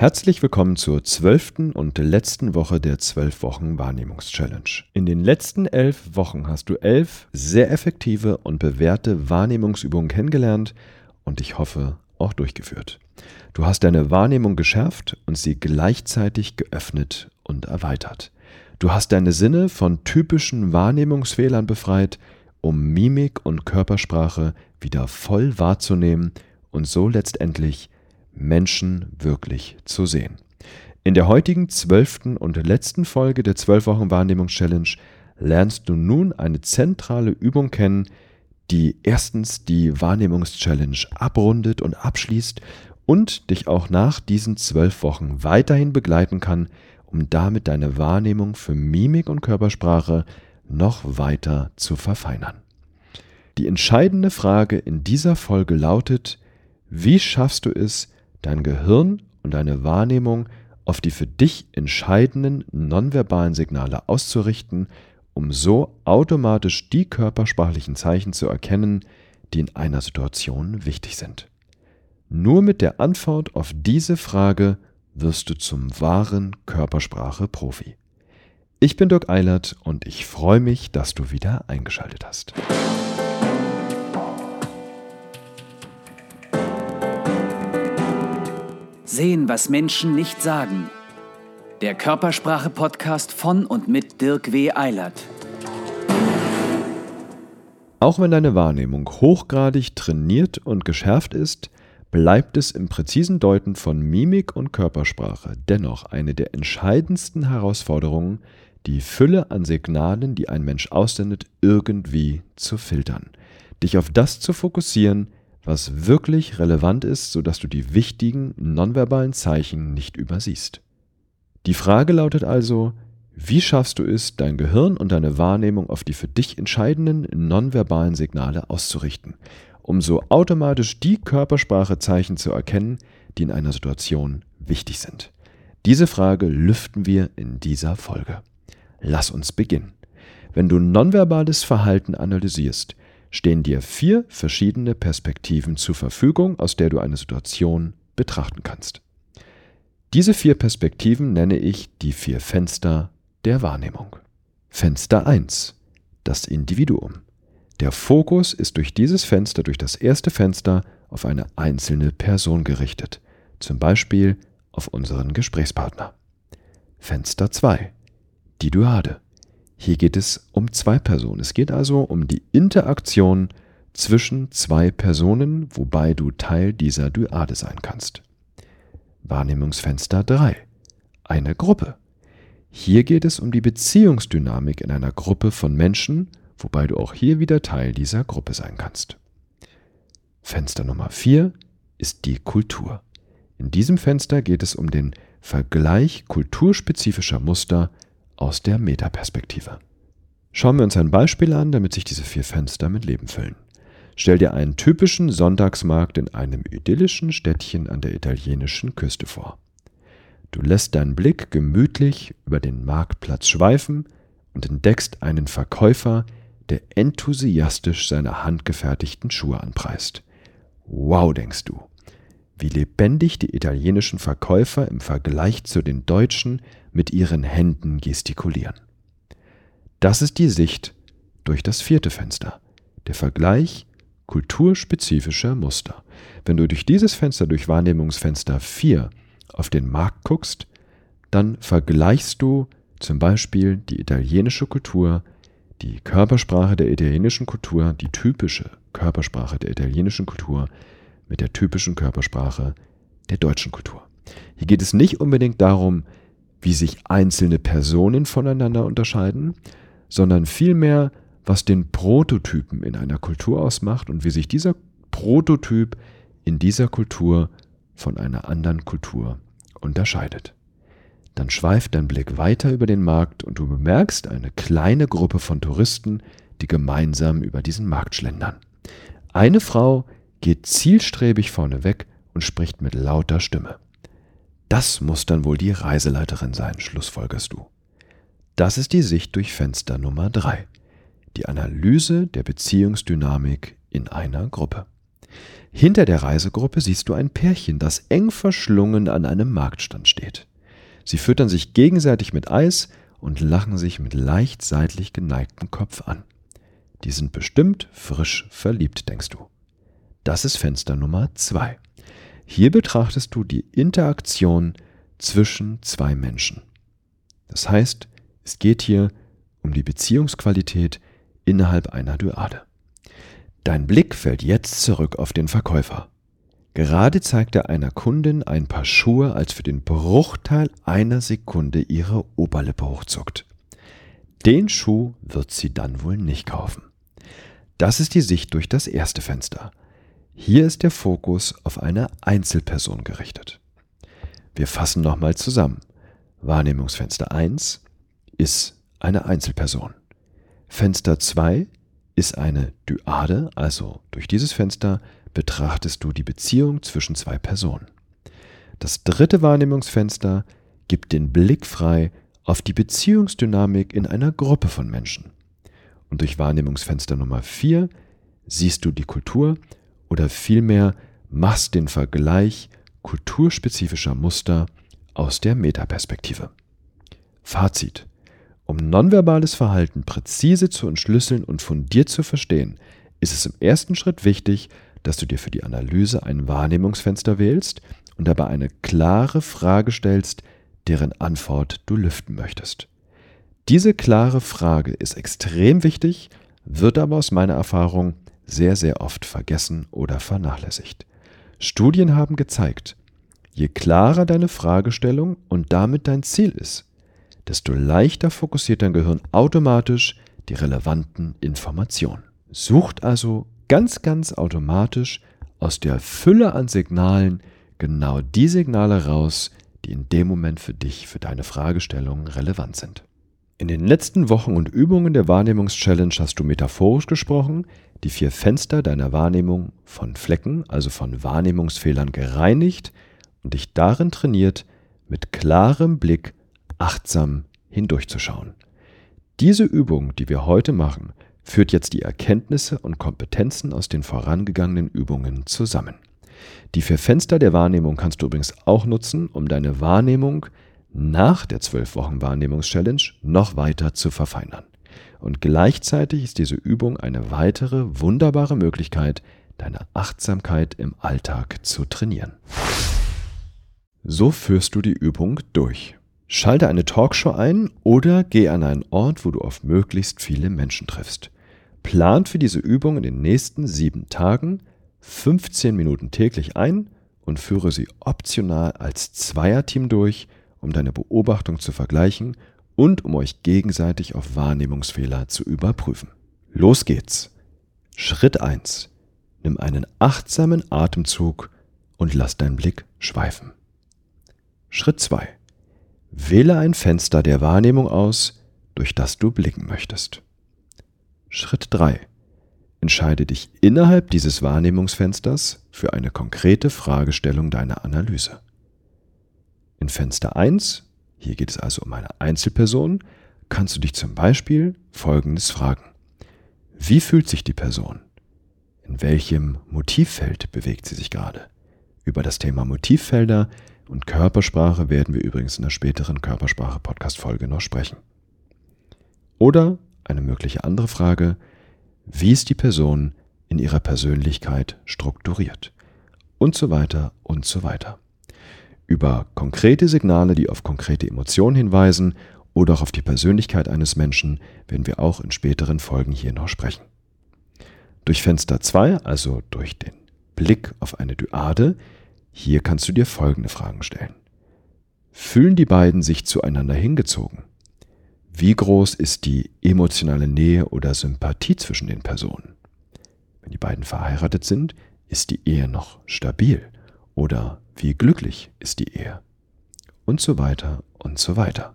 Herzlich willkommen zur zwölften und letzten Woche der zwölf Wochen Wahrnehmungs-Challenge. In den letzten elf Wochen hast du elf sehr effektive und bewährte Wahrnehmungsübungen kennengelernt und ich hoffe auch durchgeführt. Du hast deine Wahrnehmung geschärft und sie gleichzeitig geöffnet und erweitert. Du hast deine Sinne von typischen Wahrnehmungsfehlern befreit, um Mimik und Körpersprache wieder voll wahrzunehmen und so letztendlich Menschen wirklich zu sehen. In der heutigen zwölften und letzten Folge der 12 Wochen Wahrnehmungs-Challenge lernst du nun eine zentrale Übung kennen, die erstens die Wahrnehmungs-Challenge abrundet und abschließt und dich auch nach diesen zwölf Wochen weiterhin begleiten kann, um damit deine Wahrnehmung für Mimik und Körpersprache noch weiter zu verfeinern. Die entscheidende Frage in dieser Folge lautet, wie schaffst du es, dein Gehirn und deine Wahrnehmung auf die für dich entscheidenden nonverbalen Signale auszurichten, um so automatisch die körpersprachlichen Zeichen zu erkennen, die in einer Situation wichtig sind. Nur mit der Antwort auf diese Frage wirst du zum wahren Körpersprache-Profi. Ich bin Dirk Eilert und ich freue mich, dass du wieder eingeschaltet hast. Sehen, was Menschen nicht sagen. Der Körpersprache-Podcast von und mit Dirk W. Eilert. Auch wenn deine Wahrnehmung hochgradig trainiert und geschärft ist, bleibt es im präzisen Deuten von Mimik und Körpersprache dennoch eine der entscheidendsten Herausforderungen, die Fülle an Signalen, die ein Mensch aussendet, irgendwie zu filtern. Dich auf das zu fokussieren, was wirklich relevant ist, sodass du die wichtigen nonverbalen Zeichen nicht übersiehst. Die Frage lautet also, wie schaffst du es, dein Gehirn und deine Wahrnehmung auf die für dich entscheidenden nonverbalen Signale auszurichten, um so automatisch die Körpersprachezeichen zu erkennen, die in einer Situation wichtig sind? Diese Frage lüften wir in dieser Folge. Lass uns beginnen. Wenn du nonverbales Verhalten analysierst, stehen dir vier verschiedene Perspektiven zur Verfügung, aus der du eine Situation betrachten kannst. Diese vier Perspektiven nenne ich die vier Fenster der Wahrnehmung. Fenster 1. Das Individuum. Der Fokus ist durch dieses Fenster, durch das erste Fenster, auf eine einzelne Person gerichtet, zum Beispiel auf unseren Gesprächspartner. Fenster 2. Die Duade. Hier geht es um zwei Personen. Es geht also um die Interaktion zwischen zwei Personen, wobei du Teil dieser Dyade sein kannst. Wahrnehmungsfenster 3. Eine Gruppe. Hier geht es um die Beziehungsdynamik in einer Gruppe von Menschen, wobei du auch hier wieder Teil dieser Gruppe sein kannst. Fenster Nummer 4 ist die Kultur. In diesem Fenster geht es um den Vergleich kulturspezifischer Muster aus der Metaperspektive. Schauen wir uns ein Beispiel an, damit sich diese vier Fenster mit Leben füllen. Stell dir einen typischen Sonntagsmarkt in einem idyllischen Städtchen an der italienischen Küste vor. Du lässt deinen Blick gemütlich über den Marktplatz schweifen und entdeckst einen Verkäufer, der enthusiastisch seine handgefertigten Schuhe anpreist. Wow, denkst du, wie lebendig die italienischen Verkäufer im Vergleich zu den deutschen mit ihren Händen gestikulieren. Das ist die Sicht durch das vierte Fenster, der Vergleich kulturspezifischer Muster. Wenn du durch dieses Fenster, durch Wahrnehmungsfenster 4 auf den Markt guckst, dann vergleichst du zum Beispiel die italienische Kultur, die Körpersprache der italienischen Kultur, die typische Körpersprache der italienischen Kultur mit der typischen Körpersprache der deutschen Kultur. Hier geht es nicht unbedingt darum, wie sich einzelne Personen voneinander unterscheiden, sondern vielmehr, was den Prototypen in einer Kultur ausmacht und wie sich dieser Prototyp in dieser Kultur von einer anderen Kultur unterscheidet. Dann schweift dein Blick weiter über den Markt und du bemerkst eine kleine Gruppe von Touristen, die gemeinsam über diesen Markt schlendern. Eine Frau geht zielstrebig vorneweg und spricht mit lauter Stimme. Das muss dann wohl die Reiseleiterin sein, schlussfolgerst du. Das ist die Sicht durch Fenster Nummer 3. Die Analyse der Beziehungsdynamik in einer Gruppe. Hinter der Reisegruppe siehst du ein Pärchen, das eng verschlungen an einem Marktstand steht. Sie füttern sich gegenseitig mit Eis und lachen sich mit leicht seitlich geneigtem Kopf an. Die sind bestimmt frisch verliebt, denkst du. Das ist Fenster Nummer zwei. Hier betrachtest du die Interaktion zwischen zwei Menschen. Das heißt, es geht hier um die Beziehungsqualität innerhalb einer Dyade. Dein Blick fällt jetzt zurück auf den Verkäufer. Gerade zeigt er einer Kundin ein paar Schuhe, als für den Bruchteil einer Sekunde ihre Oberlippe hochzuckt. Den Schuh wird sie dann wohl nicht kaufen. Das ist die Sicht durch das erste Fenster. Hier ist der Fokus auf eine Einzelperson gerichtet. Wir fassen nochmal zusammen. Wahrnehmungsfenster 1 ist eine Einzelperson. Fenster 2 ist eine Dyade, also durch dieses Fenster betrachtest du die Beziehung zwischen zwei Personen. Das dritte Wahrnehmungsfenster gibt den Blick frei auf die Beziehungsdynamik in einer Gruppe von Menschen. Und durch Wahrnehmungsfenster Nummer 4 siehst du die Kultur oder vielmehr machst den Vergleich kulturspezifischer Muster aus der Metaperspektive. Fazit. Um nonverbales Verhalten präzise zu entschlüsseln und fundiert zu verstehen, ist es im ersten Schritt wichtig, dass du dir für die Analyse ein Wahrnehmungsfenster wählst und dabei eine klare Frage stellst, deren Antwort du lüften möchtest. Diese klare Frage ist extrem wichtig, wird aber aus meiner Erfahrung sehr, sehr oft vergessen oder vernachlässigt. Studien haben gezeigt, je klarer deine Fragestellung und damit dein Ziel ist, desto leichter fokussiert dein Gehirn automatisch die relevanten Informationen. Sucht also ganz, ganz automatisch aus der Fülle an Signalen genau die Signale raus, die in dem Moment für dich, für deine Fragestellungen relevant sind. In den letzten Wochen und Übungen der Wahrnehmungs-Challenge hast du metaphorisch gesprochen, die vier Fenster deiner Wahrnehmung von Flecken, also von Wahrnehmungsfehlern gereinigt und dich darin trainiert, mit klarem Blick achtsam hindurchzuschauen. Diese Übung, die wir heute machen, führt jetzt die Erkenntnisse und Kompetenzen aus den vorangegangenen Übungen zusammen. Die vier Fenster der Wahrnehmung kannst du übrigens auch nutzen, um deine Wahrnehmung nach der 12 Wochen Wahrnehmungs-Challenge noch weiter zu verfeinern. Und gleichzeitig ist diese Übung eine weitere wunderbare Möglichkeit, deine Achtsamkeit im Alltag zu trainieren. So führst du die Übung durch. Schalte eine Talkshow ein oder geh an einen Ort, wo du auf möglichst viele Menschen triffst. Plant für diese Übung in den nächsten sieben Tagen 15 Minuten täglich ein und führe sie optional als Zweierteam durch, um deine Beobachtung zu vergleichen und um euch gegenseitig auf Wahrnehmungsfehler zu überprüfen. Los geht's. Schritt 1. Nimm einen achtsamen Atemzug und lass deinen Blick schweifen. Schritt 2. Wähle ein Fenster der Wahrnehmung aus, durch das du blicken möchtest. Schritt 3. Entscheide dich innerhalb dieses Wahrnehmungsfensters für eine konkrete Fragestellung deiner Analyse. In Fenster 1, hier geht es also um eine Einzelperson, kannst du dich zum Beispiel Folgendes fragen. Wie fühlt sich die Person? In welchem Motivfeld bewegt sie sich gerade? Über das Thema Motivfelder und Körpersprache werden wir übrigens in der späteren Körpersprache-Podcast-Folge noch sprechen. Oder eine mögliche andere Frage, wie ist die Person in ihrer Persönlichkeit strukturiert? Und so weiter und so weiter. Über konkrete Signale, die auf konkrete Emotionen hinweisen oder auch auf die Persönlichkeit eines Menschen, werden wir auch in späteren Folgen hier noch sprechen. Durch Fenster 2, also durch den Blick auf eine Dyade, hier kannst du dir folgende Fragen stellen. Fühlen die beiden sich zueinander hingezogen? Wie groß ist die emotionale Nähe oder Sympathie zwischen den Personen? Wenn die beiden verheiratet sind, ist die Ehe noch stabil oder wie glücklich ist die Ehe? Und so weiter und so weiter.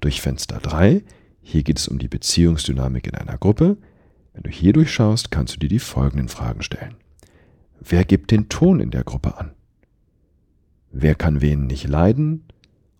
Durch Fenster 3, hier geht es um die Beziehungsdynamik in einer Gruppe. Wenn du hier durchschaust, kannst du dir die folgenden Fragen stellen. Wer gibt den Ton in der Gruppe an? Wer kann wen nicht leiden?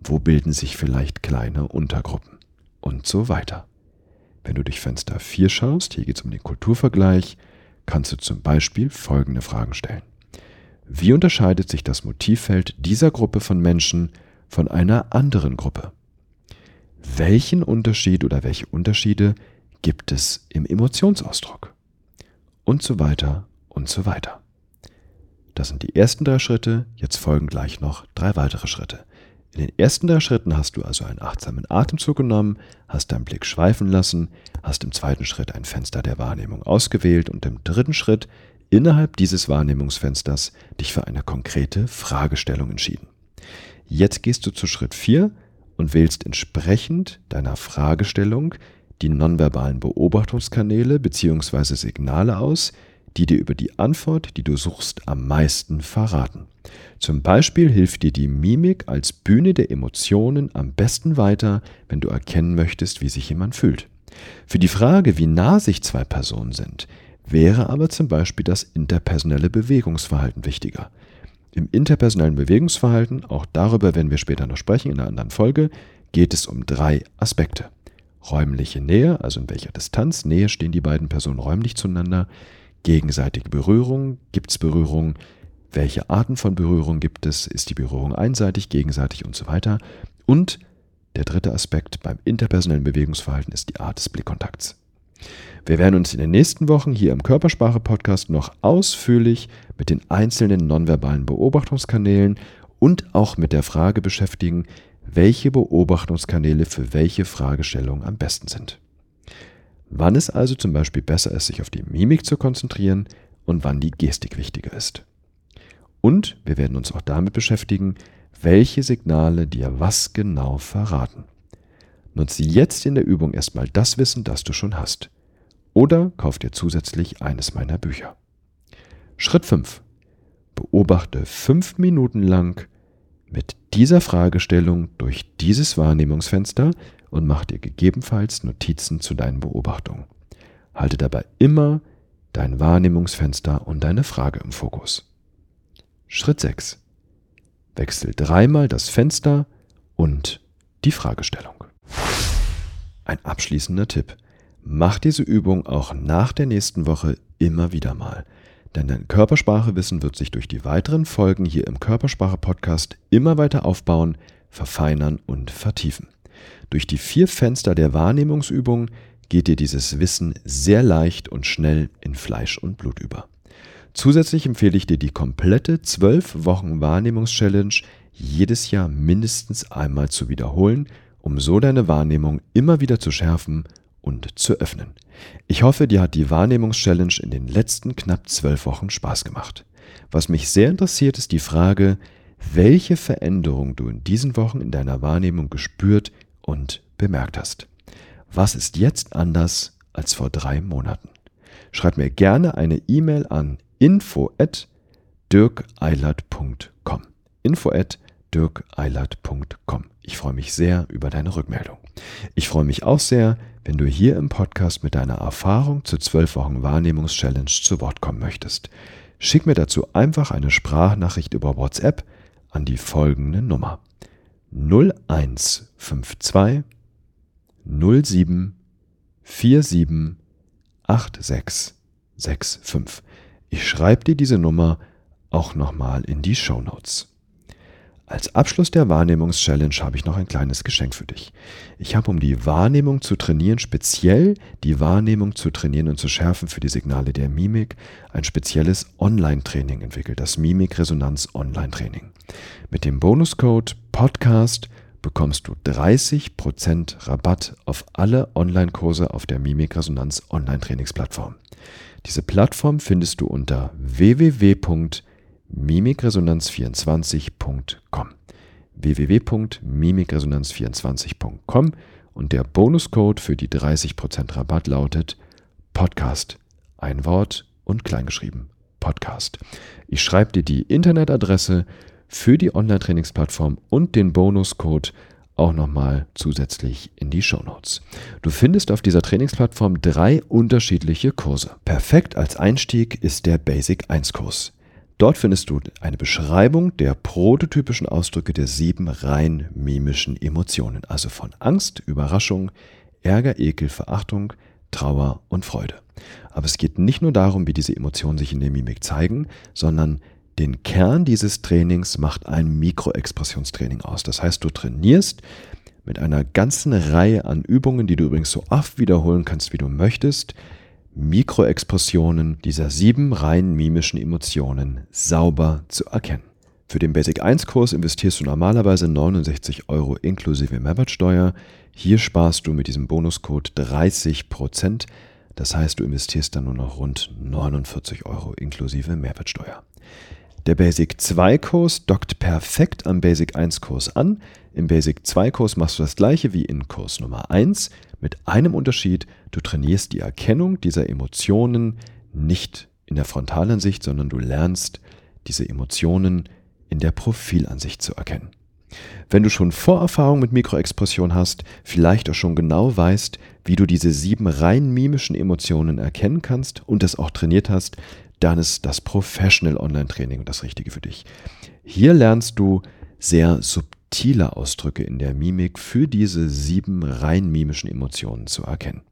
Wo bilden sich vielleicht kleine Untergruppen? und so weiter. Wenn du durch Fenster 4 schaust, hier geht es um den Kulturvergleich, kannst du zum Beispiel folgende Fragen stellen. Wie unterscheidet sich das Motivfeld dieser Gruppe von Menschen von einer anderen Gruppe? Welchen Unterschied oder welche Unterschiede gibt es im Emotionsausdruck? Und so weiter und so weiter. Das sind die ersten drei Schritte, jetzt folgen gleich noch drei weitere Schritte. In den ersten drei Schritten hast du also einen achtsamen Atemzug genommen, hast deinen Blick schweifen lassen, hast im zweiten Schritt ein Fenster der Wahrnehmung ausgewählt und im dritten Schritt innerhalb dieses Wahrnehmungsfensters dich für eine konkrete Fragestellung entschieden. Jetzt gehst du zu Schritt 4 und wählst entsprechend deiner Fragestellung die nonverbalen Beobachtungskanäle bzw. Signale aus, die dir über die Antwort, die du suchst, am meisten verraten. Zum Beispiel hilft dir die Mimik als Bühne der Emotionen am besten weiter, wenn du erkennen möchtest, wie sich jemand fühlt. Für die Frage, wie nah sich zwei Personen sind, wäre aber zum Beispiel das interpersonelle Bewegungsverhalten wichtiger. Im interpersonellen Bewegungsverhalten, auch darüber werden wir später noch sprechen in einer anderen Folge, geht es um drei Aspekte. Räumliche Nähe, also in welcher Distanz Nähe stehen die beiden Personen räumlich zueinander, gegenseitige Berührung, gibt es Berührung, welche Arten von Berührung gibt es, ist die Berührung einseitig, gegenseitig und so weiter. Und der dritte Aspekt beim interpersonellen Bewegungsverhalten ist die Art des Blickkontakts. Wir werden uns in den nächsten Wochen hier im Körpersprache-Podcast noch ausführlich mit den einzelnen nonverbalen Beobachtungskanälen und auch mit der Frage beschäftigen, welche Beobachtungskanäle für welche Fragestellung am besten sind. Wann es also zum Beispiel besser ist, sich auf die Mimik zu konzentrieren und wann die Gestik wichtiger ist. Und wir werden uns auch damit beschäftigen, welche Signale dir was genau verraten. Nutze jetzt in der Übung erstmal das Wissen, das du schon hast. Oder kauf dir zusätzlich eines meiner Bücher. Schritt 5. Beobachte fünf Minuten lang mit dieser Fragestellung durch dieses Wahrnehmungsfenster und mach dir gegebenenfalls Notizen zu deinen Beobachtungen. Halte dabei immer dein Wahrnehmungsfenster und deine Frage im Fokus. Schritt 6. Wechsel dreimal das Fenster und die Fragestellung. Ein abschließender Tipp. Mach diese Übung auch nach der nächsten Woche immer wieder mal. Denn dein Körpersprachewissen wird sich durch die weiteren Folgen hier im Körpersprache-Podcast immer weiter aufbauen, verfeinern und vertiefen. Durch die vier Fenster der Wahrnehmungsübung geht dir dieses Wissen sehr leicht und schnell in Fleisch und Blut über. Zusätzlich empfehle ich dir die komplette 12 Wochen Wahrnehmungs-Challenge jedes Jahr mindestens einmal zu wiederholen, um so deine Wahrnehmung immer wieder zu schärfen und zu öffnen. Ich hoffe, dir hat die Wahrnehmungs-Challenge in den letzten knapp zwölf Wochen Spaß gemacht. Was mich sehr interessiert, ist die Frage, welche Veränderung du in diesen Wochen in deiner Wahrnehmung gespürt und bemerkt hast. Was ist jetzt anders als vor drei Monaten? Schreib mir gerne eine E-Mail an info at dirkeilert.com. Ich freue mich sehr über deine Rückmeldung. Ich freue mich auch sehr, wenn du hier im Podcast mit deiner Erfahrung zur 12 Wochen Wahrnehmungs-Challenge zu Wort kommen möchtest. Schick mir dazu einfach eine Sprachnachricht über WhatsApp an die folgende Nummer 0152 07 47 8665. Ich schreibe dir diese Nummer auch nochmal in die Show Notes. Als Abschluss der Wahrnehmungs-Challenge habe ich noch ein kleines Geschenk für dich. Ich habe, um die Wahrnehmung zu trainieren, speziell die Wahrnehmung zu trainieren und zu schärfen für die Signale der Mimik, ein spezielles Online-Training entwickelt, das Mimik-Resonanz-Online-Training. Mit dem Bonuscode Podcast bekommst du 30% Rabatt auf alle Online-Kurse auf der Mimik-Resonanz Online-Trainingsplattform. Diese Plattform findest du unter www.mimikresonanz.com mimikresonanz24.com www.mimikresonanz24.com und der Bonuscode für die 30% Rabatt lautet Podcast. Ein Wort und kleingeschrieben. Podcast. Ich schreibe dir die Internetadresse für die Online-Trainingsplattform und den Bonuscode auch nochmal zusätzlich in die Shownotes. Du findest auf dieser Trainingsplattform drei unterschiedliche Kurse. Perfekt als Einstieg ist der Basic 1 Kurs. Dort findest du eine Beschreibung der prototypischen Ausdrücke der sieben rein mimischen Emotionen, also von Angst, Überraschung, Ärger, Ekel, Verachtung, Trauer und Freude. Aber es geht nicht nur darum, wie diese Emotionen sich in der Mimik zeigen, sondern den Kern dieses Trainings macht ein Mikroexpressionstraining aus. Das heißt, du trainierst mit einer ganzen Reihe an Übungen, die du übrigens so oft wiederholen kannst, wie du möchtest, Mikroexpressionen dieser sieben rein mimischen Emotionen sauber zu erkennen. Für den Basic 1 Kurs investierst du normalerweise 69 Euro inklusive Mehrwertsteuer. Hier sparst du mit diesem Bonuscode 30 Prozent. Das heißt, du investierst dann nur noch rund 49 Euro inklusive Mehrwertsteuer. Der Basic 2 Kurs dockt perfekt am Basic 1 Kurs an. Im Basic 2 Kurs machst du das gleiche wie in Kurs Nummer 1 mit einem Unterschied. Du trainierst die Erkennung dieser Emotionen nicht in der Frontalansicht, sondern du lernst diese Emotionen in der Profilansicht zu erkennen. Wenn du schon Vorerfahrung mit Mikroexpression hast, vielleicht auch schon genau weißt, wie du diese sieben rein mimischen Emotionen erkennen kannst und es auch trainiert hast, dann ist das Professional Online Training das Richtige für dich. Hier lernst du sehr subtile Ausdrücke in der Mimik für diese sieben rein mimischen Emotionen zu erkennen.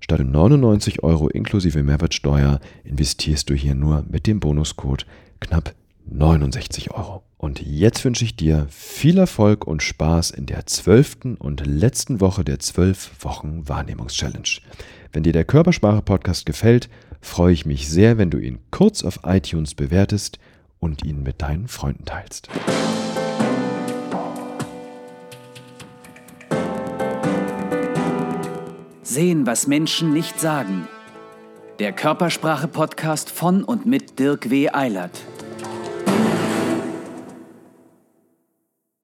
Statt 99 Euro inklusive Mehrwertsteuer investierst du hier nur mit dem Bonuscode knapp 69 Euro. Und jetzt wünsche ich dir viel Erfolg und Spaß in der zwölften und letzten Woche der zwölf Wochen Wahrnehmungs-Challenge. Wenn dir der Körpersprache-Podcast gefällt, freue ich mich sehr, wenn du ihn kurz auf iTunes bewertest und ihn mit deinen Freunden teilst. Sehen, was Menschen nicht sagen. Der Körpersprache-Podcast von und mit Dirk W. Eilert.